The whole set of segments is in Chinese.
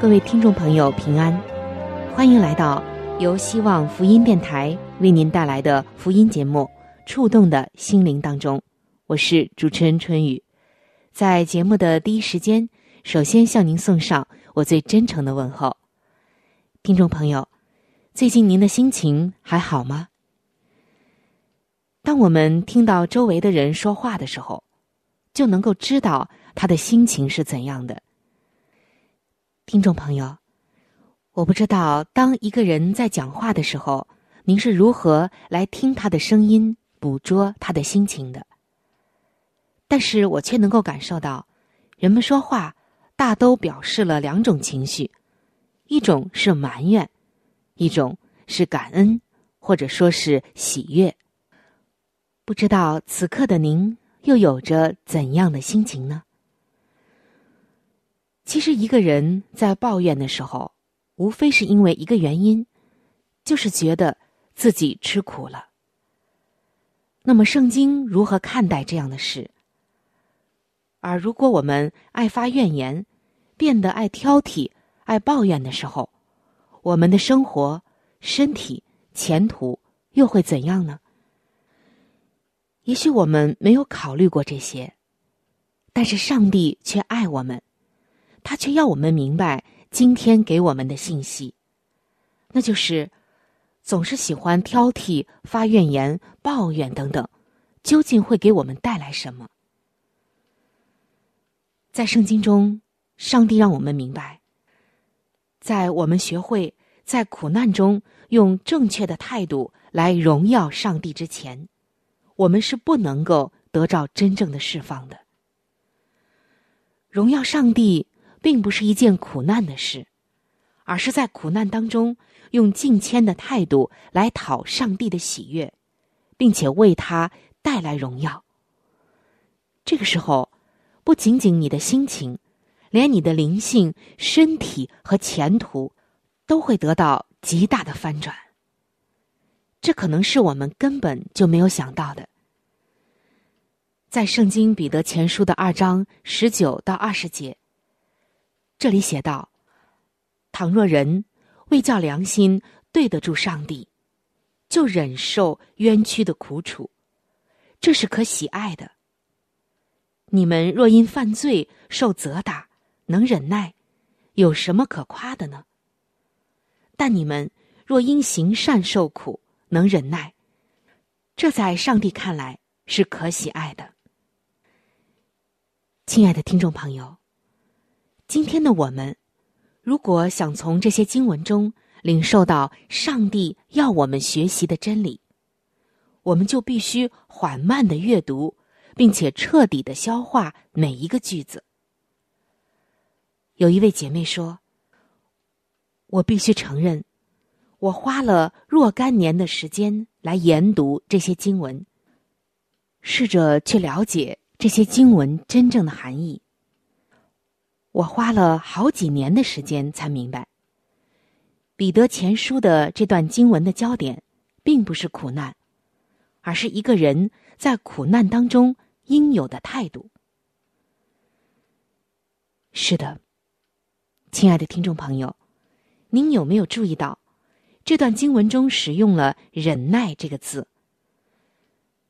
各位听众朋友平安，欢迎来到由希望福音电台为您带来的福音节目《触动的心灵》当中。我是主持人春雨，在节目的第一时间，首先向您送上我最真诚的问候。听众朋友，最近您的心情还好吗？当我们听到周围的人说话的时候，就能够知道他的心情是怎样的。听众朋友，我不知道当一个人在讲话的时候，您是如何来听他的声音，捕捉他的心情的。但是我却能够感受到，人们说话大都表示了两种情绪，一种是埋怨，一种是感恩，或者说是喜悦。不知道此刻的您又有着怎样的心情呢？其实，一个人在抱怨的时候，无非是因为一个原因，就是觉得自己吃苦了。那么，圣经如何看待这样的事？而如果我们爱发怨言，变得爱挑剔、爱抱怨的时候，我们的生活、身体、前途又会怎样呢？也许我们没有考虑过这些，但是上帝却爱我们，他却要我们明白今天给我们的信息，那就是总是喜欢挑剔、发怨言、抱怨等等，究竟会给我们带来什么？在圣经中，上帝让我们明白，在我们学会在苦难中用正确的态度来荣耀上帝之前，我们是不能够得到真正的释放的。荣耀上帝并不是一件苦难的事，而是在苦难当中用敬谦的态度来讨上帝的喜悦，并且为他带来荣耀。这个时候。不仅仅你的心情，连你的灵性、身体和前途，都会得到极大的翻转。这可能是我们根本就没有想到的。在圣经彼得前书的二章十九到二十节，这里写道：“倘若人为叫良心对得住上帝，就忍受冤屈的苦楚，这是可喜爱的。”你们若因犯罪受责打，能忍耐，有什么可夸的呢？但你们若因行善受苦，能忍耐，这在上帝看来是可喜爱的。亲爱的听众朋友，今天的我们，如果想从这些经文中领受到上帝要我们学习的真理，我们就必须缓慢的阅读。并且彻底的消化每一个句子。有一位姐妹说：“我必须承认，我花了若干年的时间来研读这些经文，试着去了解这些经文真正的含义。我花了好几年的时间才明白，彼得前书的这段经文的焦点，并不是苦难，而是一个人在苦难当中。”应有的态度。是的，亲爱的听众朋友，您有没有注意到，这段经文中使用了“忍耐”这个字？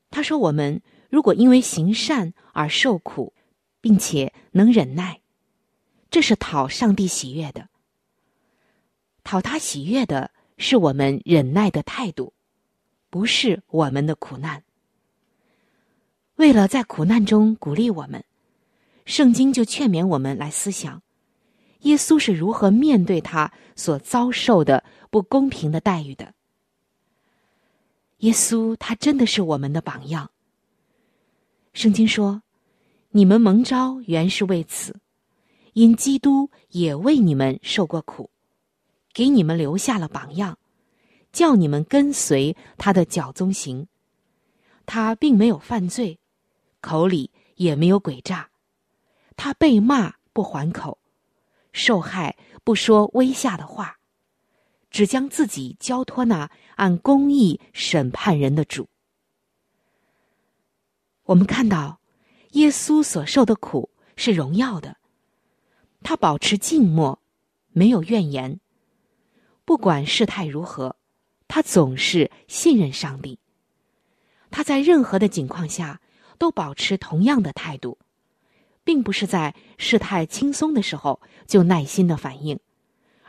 他说：“我们如果因为行善而受苦，并且能忍耐，这是讨上帝喜悦的。”讨他喜悦的是我们忍耐的态度，不是我们的苦难。为了在苦难中鼓励我们，圣经就劝勉我们来思想，耶稣是如何面对他所遭受的不公平的待遇的。耶稣他真的是我们的榜样。圣经说：“你们蒙召原是为此，因基督也为你们受过苦，给你们留下了榜样，叫你们跟随他的脚踪行。他并没有犯罪。”口里也没有诡诈，他被骂不还口，受害不说威吓的话，只将自己交托那按公义审判人的主。我们看到，耶稣所受的苦是荣耀的，他保持静默，没有怨言，不管事态如何，他总是信任上帝。他在任何的境况下。都保持同样的态度，并不是在事态轻松的时候就耐心的反应，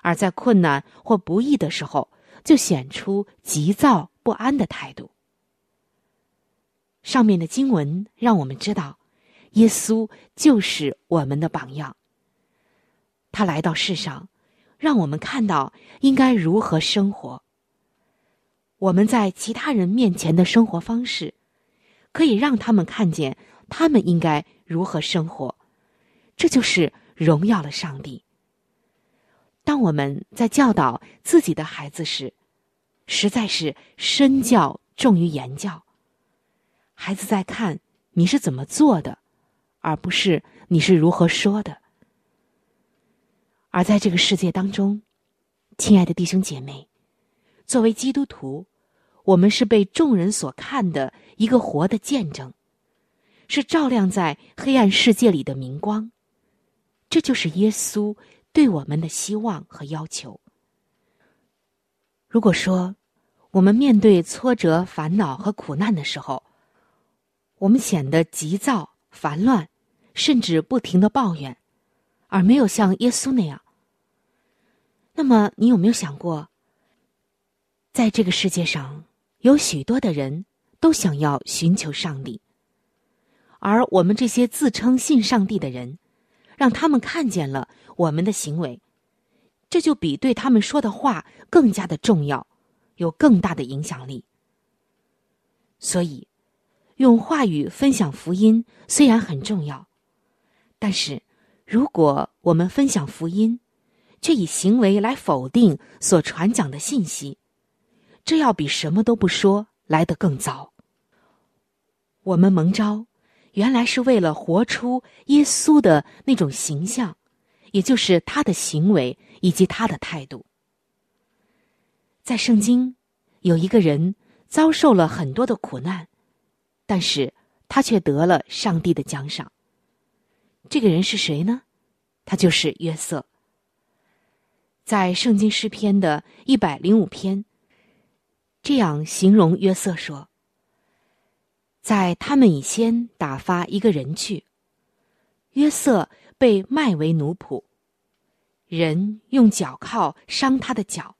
而在困难或不易的时候就显出急躁不安的态度。上面的经文让我们知道，耶稣就是我们的榜样。他来到世上，让我们看到应该如何生活。我们在其他人面前的生活方式。可以让他们看见他们应该如何生活，这就是荣耀了上帝。当我们在教导自己的孩子时，实在是身教重于言教。孩子在看你是怎么做的，而不是你是如何说的。而在这个世界当中，亲爱的弟兄姐妹，作为基督徒。我们是被众人所看的一个活的见证，是照亮在黑暗世界里的明光。这就是耶稣对我们的希望和要求。如果说我们面对挫折、烦恼和苦难的时候，我们显得急躁、烦乱，甚至不停的抱怨，而没有像耶稣那样，那么你有没有想过，在这个世界上？有许多的人都想要寻求上帝，而我们这些自称信上帝的人，让他们看见了我们的行为，这就比对他们说的话更加的重要，有更大的影响力。所以，用话语分享福音虽然很重要，但是如果我们分享福音，却以行为来否定所传讲的信息。这要比什么都不说来得更糟。我们蒙召，原来是为了活出耶稣的那种形象，也就是他的行为以及他的态度。在圣经，有一个人遭受了很多的苦难，但是他却得了上帝的奖赏。这个人是谁呢？他就是约瑟。在圣经诗篇的一百零五篇。这样形容约瑟说：“在他们以先打发一个人去，约瑟被卖为奴仆，人用脚铐伤他的脚，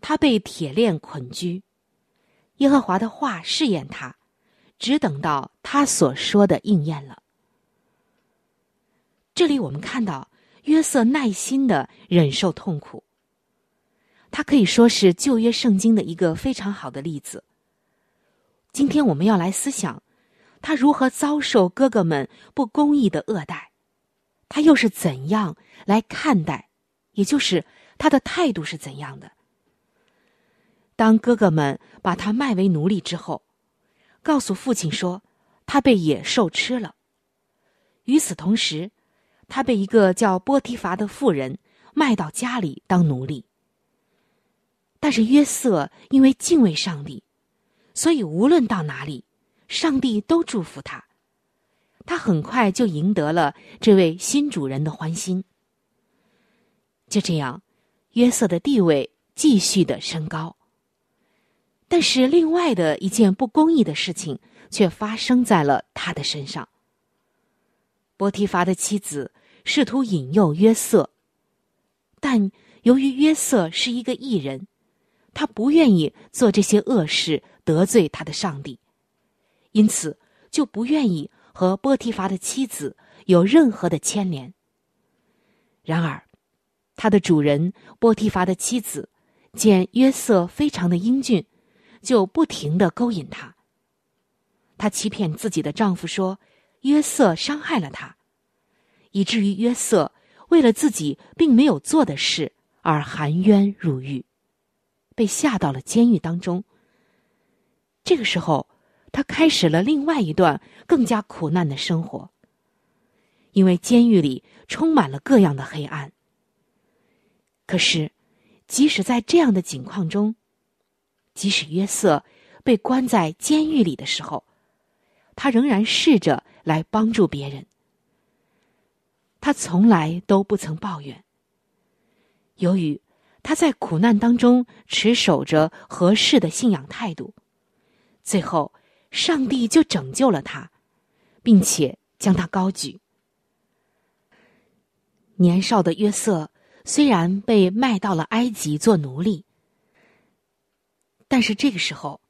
他被铁链捆拘。耶和华的话试验他，只等到他所说的应验了。这里我们看到约瑟耐心的忍受痛苦。”他可以说是旧约圣经的一个非常好的例子。今天我们要来思想，他如何遭受哥哥们不公义的恶待，他又是怎样来看待，也就是他的态度是怎样的。当哥哥们把他卖为奴隶之后，告诉父亲说他被野兽吃了。与此同时，他被一个叫波提乏的妇人卖到家里当奴隶。但是约瑟因为敬畏上帝，所以无论到哪里，上帝都祝福他。他很快就赢得了这位新主人的欢心。就这样，约瑟的地位继续的升高。但是，另外的一件不公义的事情却发生在了他的身上。波提乏的妻子试图引诱约瑟，但由于约瑟是一个异人，他不愿意做这些恶事得罪他的上帝，因此就不愿意和波提乏的妻子有任何的牵连。然而，他的主人波提乏的妻子见约瑟非常的英俊，就不停的勾引他。她欺骗自己的丈夫说约瑟伤害了他，以至于约瑟为了自己并没有做的事而含冤入狱，被下到了监狱当中。这个时候，他开始了另外一段更加苦难的生活，因为监狱里充满了各样的黑暗。可是，即使在这样的境况中，即使约瑟被关在监狱里的时候，他仍然试着来帮助别人。他从来都不曾抱怨。由于他在苦难当中持守着合适的信仰态度，最后上帝就拯救了他，并且将他高举。年少的约瑟。虽然被卖到了埃及做奴隶，但是这个时候，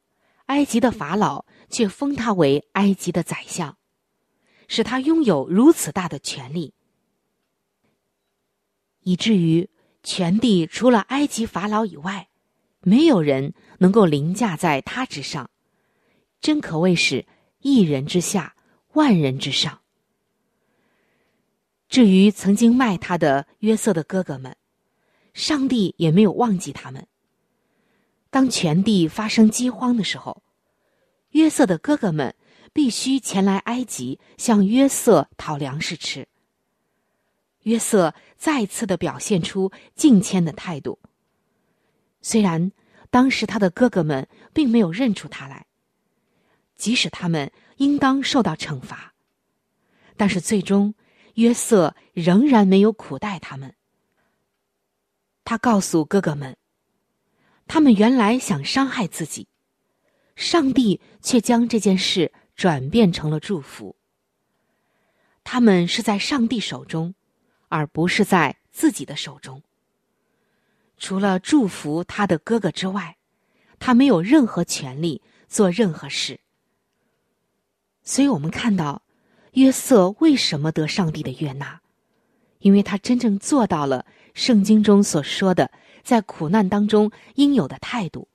埃及的法老却封他为埃及的宰相，使他拥有如此大的权力，以至于全地除了埃及法老以外，没有人能够凌驾在他之上，真可谓是一人之下，万人之上。至于曾经卖他的约瑟的哥哥们，上帝也没有忘记他们。当全地发生饥荒的时候，约瑟的哥哥们必须前来埃及向约瑟讨粮食吃。约瑟再次的表现出敬谦的态度。虽然当时他的哥哥们并没有认出他来，即使他们应当受到惩罚，但是最终。约瑟仍然没有苦待他们。他告诉哥哥们，他们原来想伤害自己，上帝却将这件事转变成了祝福。他们是在上帝手中，而不是在自己的手中。除了祝福他的哥哥之外，他没有任何权利做任何事。所以我们看到。约瑟为什么得上帝的悦纳？因为他真正做到了圣经中所说的在苦难当中应有的态度。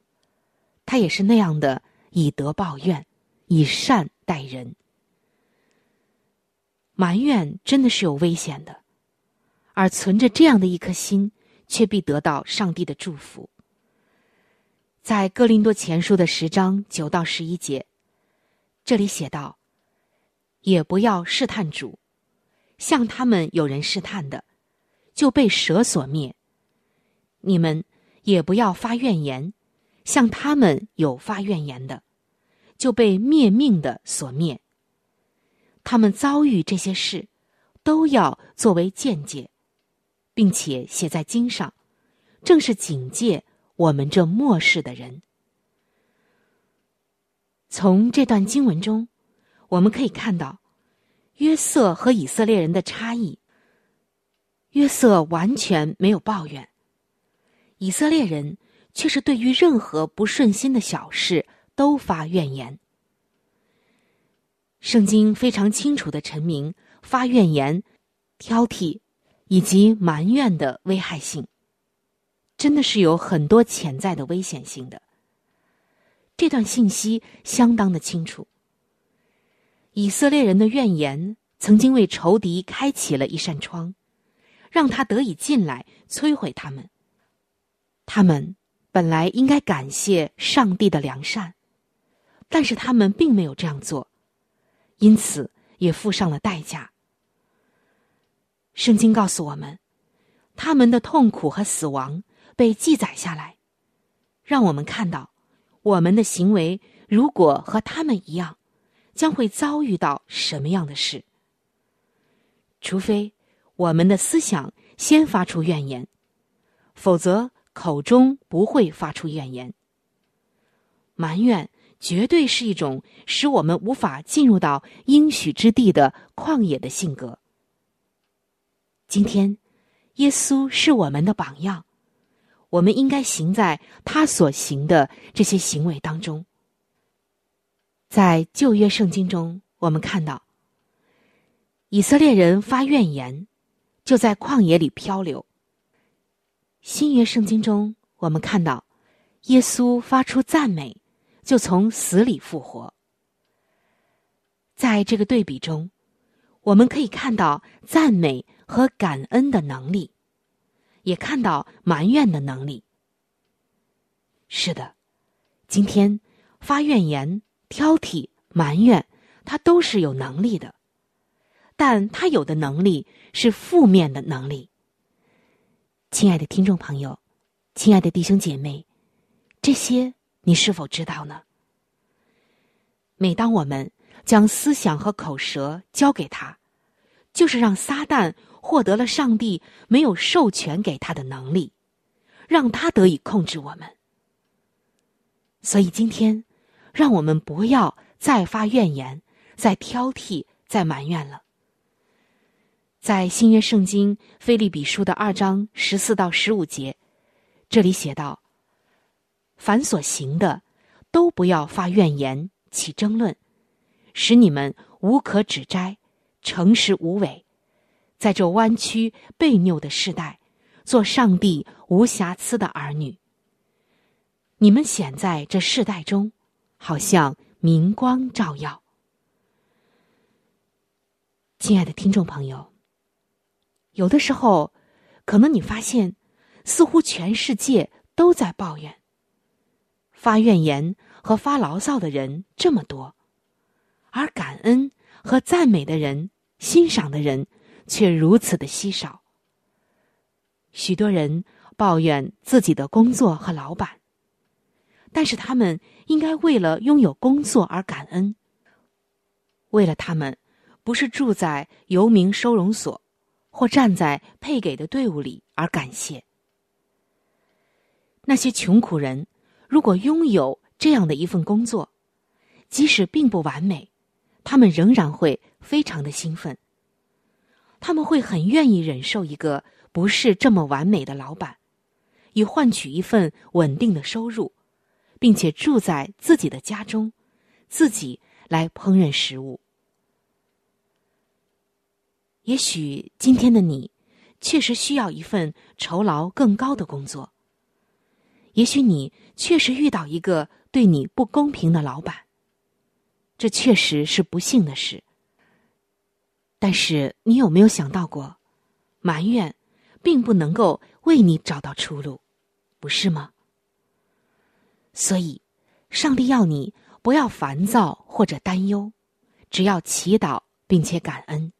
他也是那样的以德报怨，以善待人。埋怨真的是有危险的，而存着这样的一颗心，却必得到上帝的祝福。在哥林多前书的十章九到十一节，这里写道。也不要试探主，像他们有人试探的，就被蛇所灭。你们也不要发怨言，像他们有发怨言的，就被灭命的所灭。他们遭遇这些事，都要作为见解，并且写在经上，正是警戒我们这末世的人。从这段经文中。我们可以看到，约瑟和以色列人的差异。约瑟完全没有抱怨，以色列人却是对于任何不顺心的小事都发怨言。圣经非常清楚的陈明发怨言、挑剔以及埋怨的危害性，真的是有很多潜在的危险性的。这段信息相当的清楚。以色列人的怨言曾经为仇敌开启了一扇窗，让他得以进来摧毁他们。他们本来应该感谢上帝的良善，但是他们并没有这样做，因此也付上了代价。圣经告诉我们，他们的痛苦和死亡被记载下来，让我们看到我们的行为如果和他们一样。将会遭遇到什么样的事？除非我们的思想先发出怨言，否则口中不会发出怨言。埋怨绝对是一种使我们无法进入到应许之地的旷野的性格。今天，耶稣是我们的榜样，我们应该行在他所行的这些行为当中。在旧约圣经中，我们看到以色列人发怨言，就在旷野里漂流；新约圣经中，我们看到耶稣发出赞美，就从死里复活。在这个对比中。我们可以看到赞美和感恩的能力，也看到埋怨的能力。是的，今天发怨言、挑剔、埋怨，他都是有能力的，但他有的能力是负面的能力。亲爱的听众朋友，亲爱的弟兄姐妹，这些你是否知道呢？每当我们将思想和口舌交给他。就是让撒旦获得了上帝没有授权给他的能力，让他得以控制我们。所以今天，让我们不要再发怨言、再挑剔、再埋怨了。在新约圣经菲利比书的二章十四到十五节，这里写道：“凡所行的，都不要发怨言、起争论，使你们无可指摘。”诚实无伪，在这弯曲悖拗的时代，做上帝无瑕疵的儿女。你们显在这世代中，好像明光照耀。亲爱的听众朋友，有的时候，可能你发现，似乎全世界都在抱怨、发怨言和发牢骚的人这么多，而感恩。和赞美的人、欣赏的人，却如此的稀少。许多人抱怨自己的工作和老板，但是他们应该为了拥有工作而感恩，为了他们不是住在游民收容所或站在配给的队伍里而感谢。那些穷苦人，如果拥有这样的一份工作，即使并不完美。他们仍然会非常的兴奋。他们会很愿意忍受一个不是这么完美的老板，以换取一份稳定的收入，并且住在自己的家中，自己来烹饪食物。也许今天的你确实需要一份酬劳更高的工作。也许你确实遇到一个对你不公平的老板。这确实是不幸的事，但是你有没有想到过，埋怨并不能够为你找到出路，不是吗？所以，上帝要你不要烦躁或者担忧，只要祈祷并且感恩。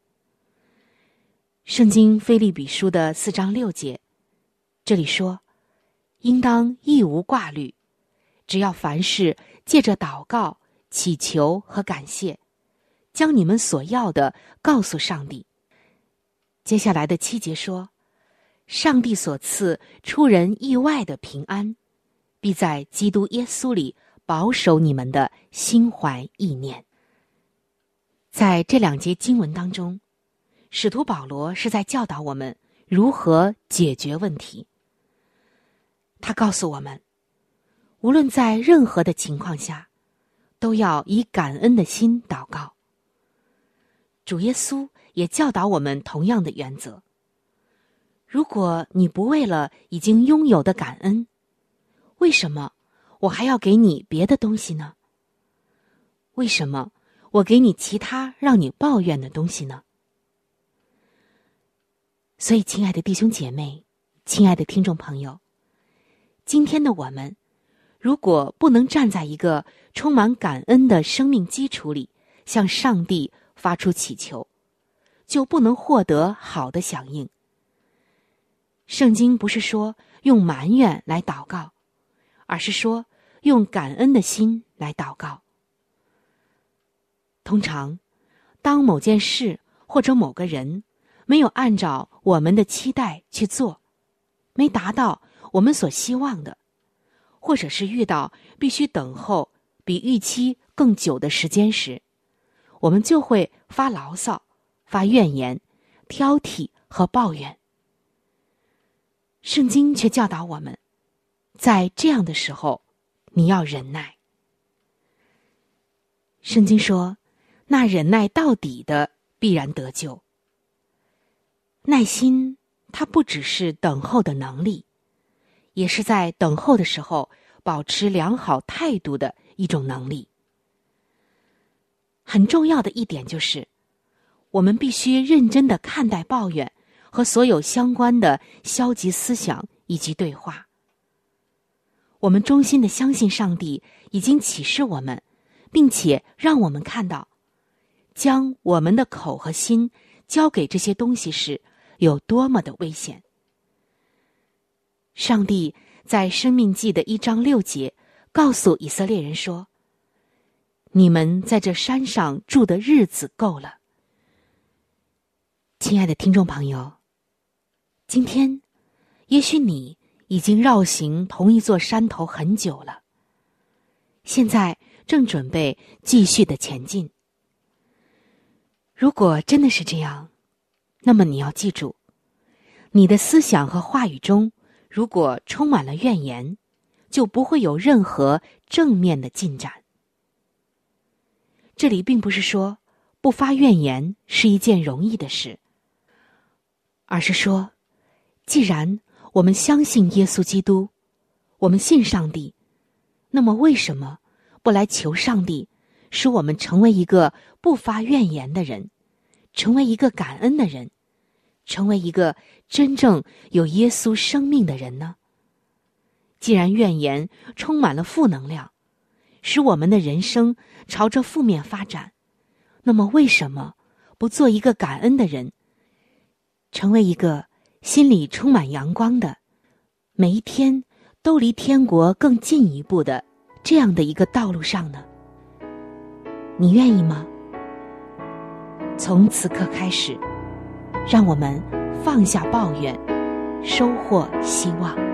圣经菲利比书的四章六节，这里说：“应当一无挂虑，只要凡事借着祷告。”祈求和感谢，将你们所要的告诉上帝。接下来的七节说：“上帝所赐出人意外的平安，必在基督耶稣里保守你们的心怀意念。”在这两节经文当中，使徒保罗是在教导我们如何解决问题。他告诉我们，无论在任何的情况下。都要以感恩的心祷告。主耶稣也教导我们同样的原则。如果你不为了已经拥有的感恩，为什么我还要给你别的东西呢？为什么我给你其他让你抱怨的东西呢？所以，亲爱的弟兄姐妹，亲爱的听众朋友，今天的我们。如果不能站在一个充满感恩的生命基础里，向上帝发出祈求，就不能获得好的响应。圣经不是说用埋怨来祷告，而是说用感恩的心来祷告。通常，当某件事或者某个人没有按照我们的期待去做，没达到我们所希望的。或者是遇到必须等候比预期更久的时间时，我们就会发牢骚、发怨言、挑剔和抱怨。圣经却教导我们，在这样的时候，你要忍耐。圣经说：“那忍耐到底的，必然得救。”耐心，它不只是等候的能力，也是在等候的时候保持良好态度的一种能力。很重要的一点就是，我们必须认真的看待抱怨和所有相关的消极思想以及对话。我们衷心的相信上帝已经启示我们，并且让我们看到，将我们的口和心交给这些东西时。有多么的危险！上帝在《生命记》的一章六节告诉以色列人说：“你们在这山上住的日子够了。”亲爱的听众朋友，今天也许你已经绕行同一座山头很久了，现在正准备继续的前进。如果真的是这样，那么你要记住，你的思想和话语中如果充满了怨言，就不会有任何正面的进展。这里并不是说不发怨言是一件容易的事，而是说，既然我们相信耶稣基督，我们信上帝，那么为什么不来求上帝，使我们成为一个不发怨言的人？成为一个感恩的人，成为一个真正有耶稣生命的人呢？既然怨言充满了负能量，使我们的人生朝着负面发展，那么为什么不做一个感恩的人，成为一个心里充满阳光的，每一天都离天国更进一步的这样的一个道路上呢？你愿意吗？从此刻开始，让我们放下抱怨，收获希望。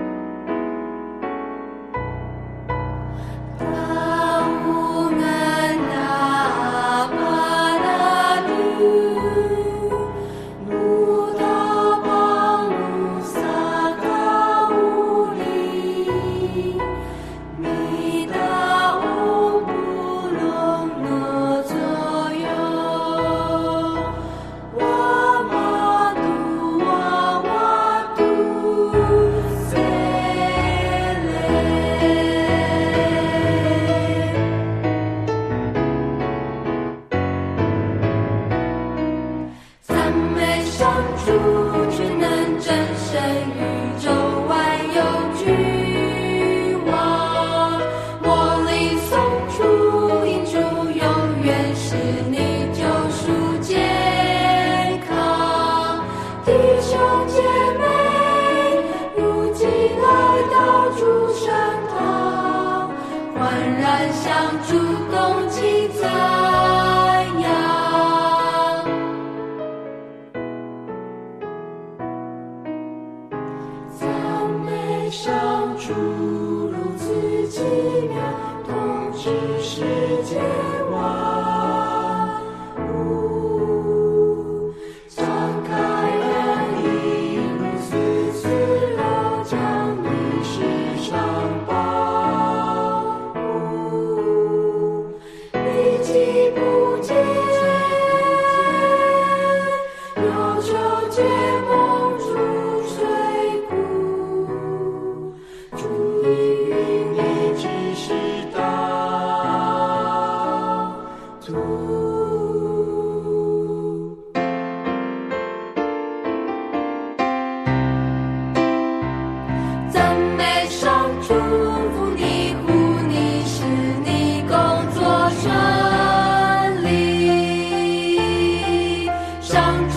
上主如此奇妙统治世界位